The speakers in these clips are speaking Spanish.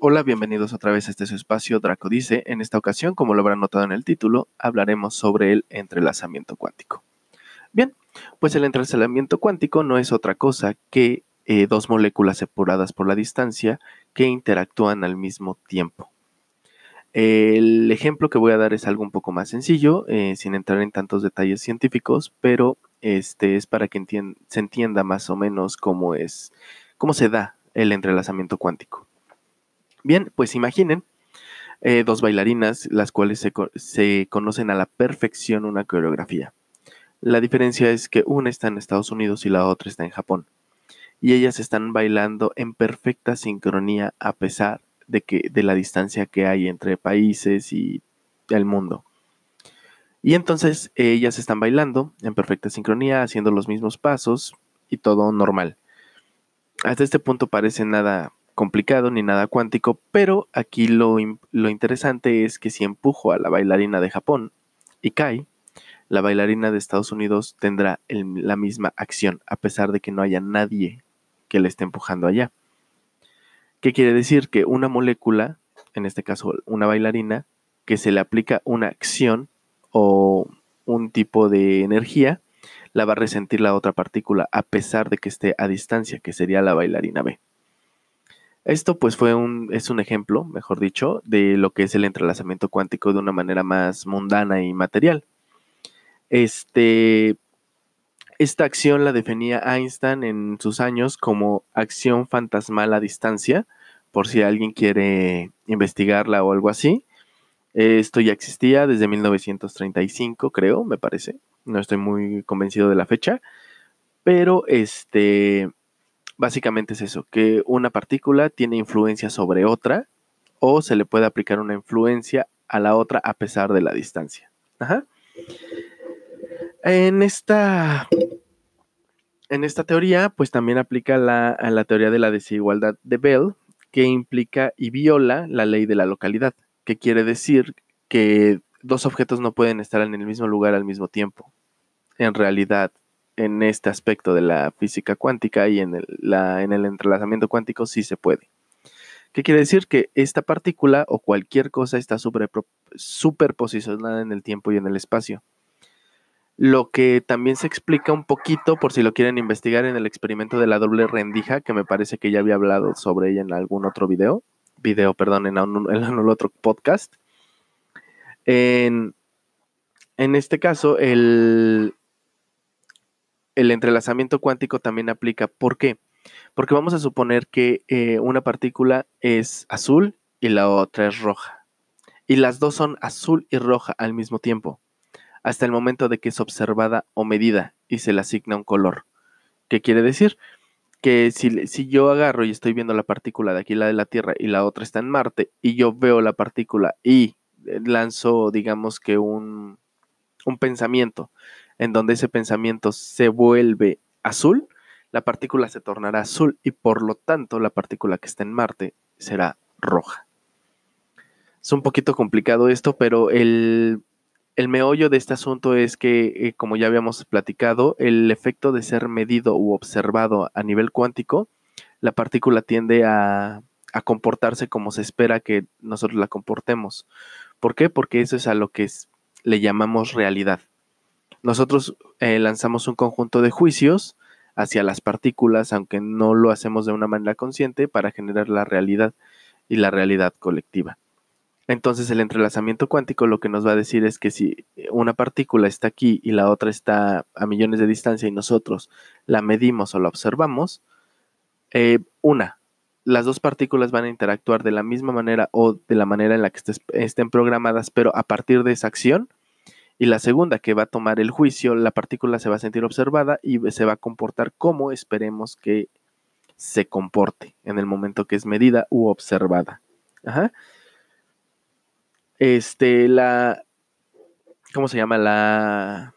Hola, bienvenidos otra vez a este su espacio Draco Dice. En esta ocasión, como lo habrán notado en el título, hablaremos sobre el entrelazamiento cuántico. Bien, pues el entrelazamiento cuántico no es otra cosa que eh, dos moléculas separadas por la distancia que interactúan al mismo tiempo. El ejemplo que voy a dar es algo un poco más sencillo, eh, sin entrar en tantos detalles científicos, pero este es para que se entienda más o menos cómo es, cómo se da el entrelazamiento cuántico. Bien, pues imaginen eh, dos bailarinas, las cuales se, conocen a la perfección una coreografía. La diferencia es que una está en Estados Unidos y la otra está en Japón. Y ellas están bailando en perfecta sincronía a pesar de, que, de la distancia que hay entre países y el mundo. Y entonces ellas están bailando en perfecta sincronía, haciendo los mismos pasos y todo normal. Hasta este punto parece nada complicado ni nada cuántico, pero aquí lo, interesante es que si empujo a la bailarina de Japón y cae, la bailarina de Estados Unidos tendrá la misma acción, a pesar de que no haya nadie que le esté empujando allá. ¿Qué quiere decir? Que una molécula, en este caso una bailarina, que se le aplica una acción o un tipo de energía, la va a resentir la otra partícula a pesar de que esté a distancia, que sería la bailarina B. Esto pues fue un, es un ejemplo, mejor dicho, de lo que es el entrelazamiento cuántico de una manera más mundana y material. Este, esta acción la definía Einstein en sus años como acción fantasmal a distancia, por si alguien quiere investigarla o algo así. Esto ya existía desde 1935, creo, me parece. No estoy muy convencido de la fecha. Pero este, Básicamente es eso, que una partícula tiene influencia sobre otra o se le puede aplicar una influencia a la otra a pesar de la distancia. En esta, en esta teoría, pues también aplica la, a la teoría de la desigualdad de Bell, que implica y viola la ley de la localidad, que quiere decir que dos objetos no pueden estar en el mismo lugar al mismo tiempo. En realidad, en este aspecto de la física cuántica y en el, en el entrelazamiento cuántico sí se puede. ¿Qué quiere decir? Que esta partícula o cualquier cosa está superposicionada en el tiempo y en el espacio. Lo que también se explica un poquito, por si lo quieren investigar, en el experimento de la doble rendija, que me parece que ya había hablado sobre ella en algún otro video, video, perdón, en, en otro podcast. En, en este caso, el, el entrelazamiento cuántico también aplica. ¿Por qué? Porque vamos a suponer que eh, una partícula es azul y la otra es roja. Y las dos son azul y roja al mismo tiempo, hasta el momento de que es observada o medida y se le asigna un color. ¿Qué quiere decir? Que si, si yo agarro y estoy viendo la partícula de aquí, la de la Tierra, y la otra está en Marte, y yo veo la partícula y lanzo, digamos que un, un pensamiento en donde ese pensamiento se vuelve azul, la partícula se tornará azul y por lo tanto la partícula que está en Marte será roja. Es un poquito complicado esto, pero el, meollo de este asunto es que, eh, como ya habíamos platicado, el efecto de ser medido u observado a nivel cuántico, la partícula tiende a, a comportarse como se espera que nosotros la comportemos. ¿Por qué? Porque eso es a lo que le llamamos realidad nosotros eh, lanzamos un conjunto de juicios hacia las partículas, aunque no lo hacemos de una manera consciente, para generar la realidad y la realidad colectiva. Entonces el entrelazamiento cuántico lo que nos va a decir es que si una partícula está aquí y la otra está a millones de distancia y nosotros la medimos o la observamos, eh, una, las dos partículas van a interactuar de la misma manera o de la manera en la que estén programadas, pero a partir de esa acción y la segunda, que va a tomar el juicio, la partícula se va a sentir observada y se va a comportar como esperemos que se comporte en el momento que es medida u observada. Ajá. Este, la, ¿cómo se llama? La,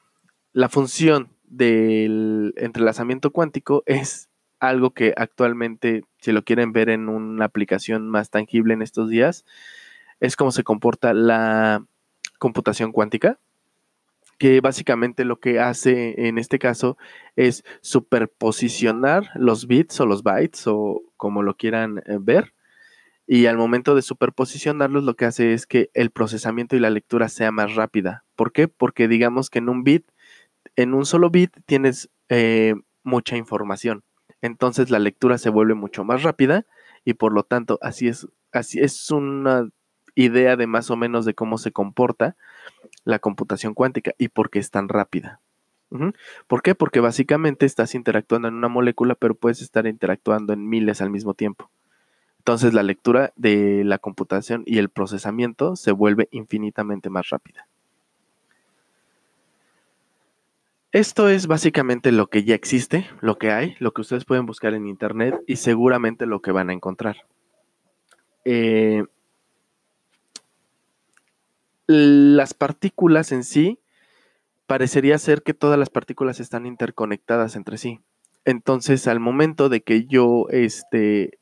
la función del entrelazamiento cuántico es algo que actualmente, si lo quieren ver en una aplicación más tangible en estos días, es cómo se comporta la computación cuántica que básicamente lo que hace en este caso es superposicionar los bits o los bytes o como lo quieran eh, ver Y al momento de superposicionarlos, lo que hace es que el procesamiento y la lectura sea más rápida. ¿Por qué? Porque digamos que en un bit, en un solo bit, tienes eh, mucha información. Entonces la lectura se vuelve mucho más rápida y por lo tanto así es, así es una idea de más o menos de cómo se comporta la computación cuántica y por qué es tan rápida. ¿Por qué? Porque básicamente estás interactuando en una molécula, pero puedes estar interactuando en miles al mismo tiempo. Entonces la lectura de la computación y el procesamiento se vuelve infinitamente más rápida. Esto es básicamente lo que ya existe, lo que hay, lo que ustedes pueden buscar en Internet y seguramente lo que van a encontrar. Eh, las partículas en sí, parecería ser que todas las partículas están interconectadas entre sí. Entonces, al momento de que yo este,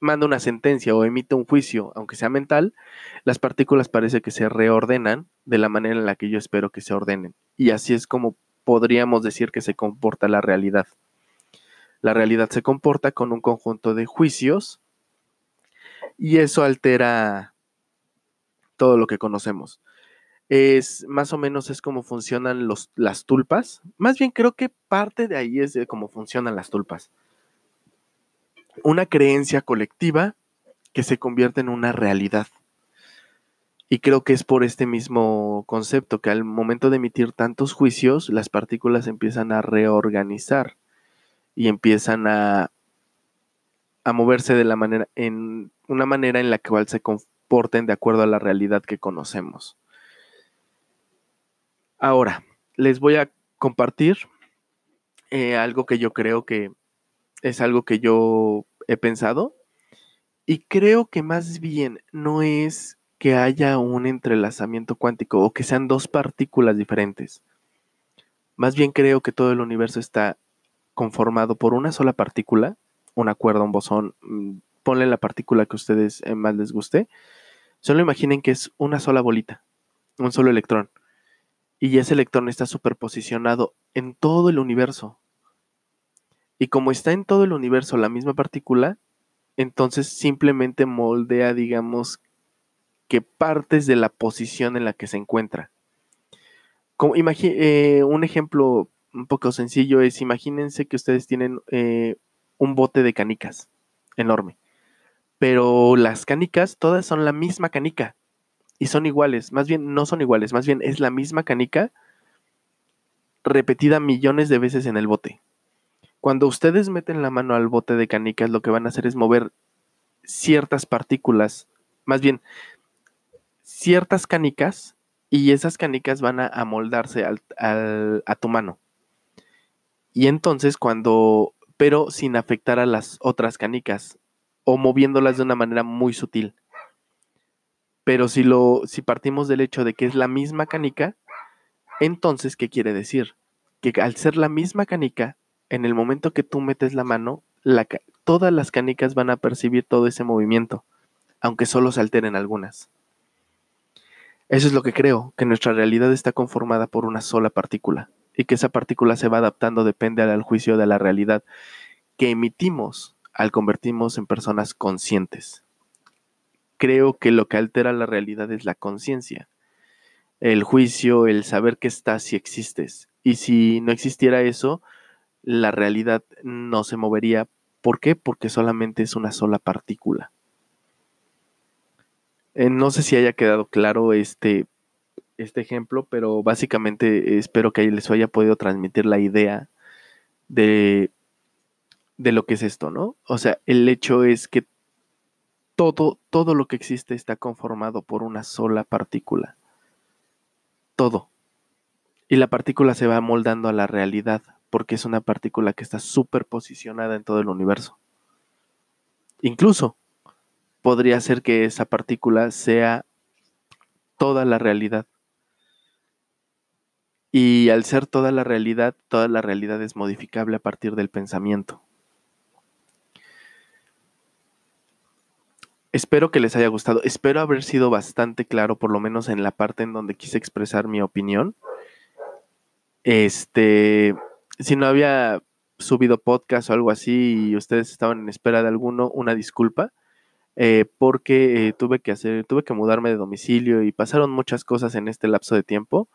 mando una sentencia o emito un juicio, aunque sea mental, las partículas parece que se reordenan de la manera en la que yo espero que se ordenen. Y así es como podríamos decir que se comporta la realidad. La realidad se comporta con un conjunto de juicios y eso altera todo lo que conocemos. Es más o menos es como funcionan los, las tulpas. Más bien creo que parte de ahí es de cómo funcionan las tulpas. Una creencia colectiva que se convierte en una realidad. Y creo que es por este mismo concepto que al momento de emitir tantos juicios, las partículas empiezan a reorganizar y empiezan a, a moverse de la manera, en una manera en la cual se, de acuerdo a la realidad que conocemos. Ahora, les voy a compartir eh, algo que yo creo que es algo que yo he pensado y creo que más bien no es que haya un entrelazamiento cuántico o que sean dos partículas diferentes. Más bien creo que todo el universo está conformado por una sola partícula, una cuerda, un bosón, mm, ponle la partícula que a ustedes eh, más les guste, Solo imaginen que es una sola bolita, un solo electrón. Y ese electrón está superposicionado en todo el universo. Y como está en todo el universo la misma partícula, entonces simplemente moldea, digamos, que partes de la posición en la que se encuentra. Como, eh, un ejemplo un poco sencillo es, imagínense que ustedes tienen eh, un bote de canicas enorme pero las canicas todas son la misma canica y son iguales, más bien no son iguales, más bien es la misma canica repetida millones de veces en el bote. Cuando ustedes meten la mano al bote de canicas, lo que van a hacer es mover ciertas partículas, más bien ciertas canicas, y esas canicas van a amoldarse a tu mano. Y entonces cuando, pero sin afectar a las otras canicas, o moviéndolas de una manera muy sutil. Pero si lo si partimos del hecho de que es la misma canica, entonces ¿qué quiere decir? Que al ser la misma canica, en el momento que tú metes la mano, todas las canicas van a percibir todo ese movimiento, aunque solo se alteren algunas. Eso es lo que creo, que nuestra realidad está conformada por una sola partícula y que esa partícula se va adaptando depende al juicio de la realidad que emitimos al convertirnos en personas conscientes. Creo que lo que altera la realidad es la conciencia, el juicio, el saber que estás si existes. Y si no existiera eso, la realidad no se movería. ¿Por qué? Porque solamente es una sola partícula. Eh, no sé si haya quedado claro este, este ejemplo, pero básicamente espero que les haya podido transmitir la idea de de lo que es esto, ¿no? O sea, el hecho es que todo, todo lo que existe está conformado por una sola partícula. Todo. Y la partícula se va moldando a la realidad porque es una partícula que está superposicionada en todo el universo. Incluso podría ser que esa partícula sea toda la realidad. Y al ser toda la realidad, toda la realidad es modificable a partir del pensamiento. Espero que les haya gustado. Espero haber sido bastante claro, por lo menos en la parte en donde quise expresar mi opinión. Este, si no había subido podcast o algo así y ustedes estaban en espera de alguno, una disculpa. Eh, porque eh, tuve que hacer, tuve que mudarme de domicilio y pasaron muchas cosas en este lapso de tiempo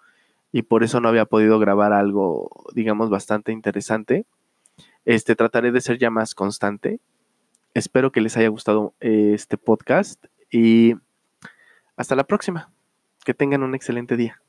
y por eso no había podido grabar algo, digamos, bastante interesante. Este, trataré de ser ya más constante espero que les haya gustado eh, este podcast y hasta la próxima. Que tengan un excelente día.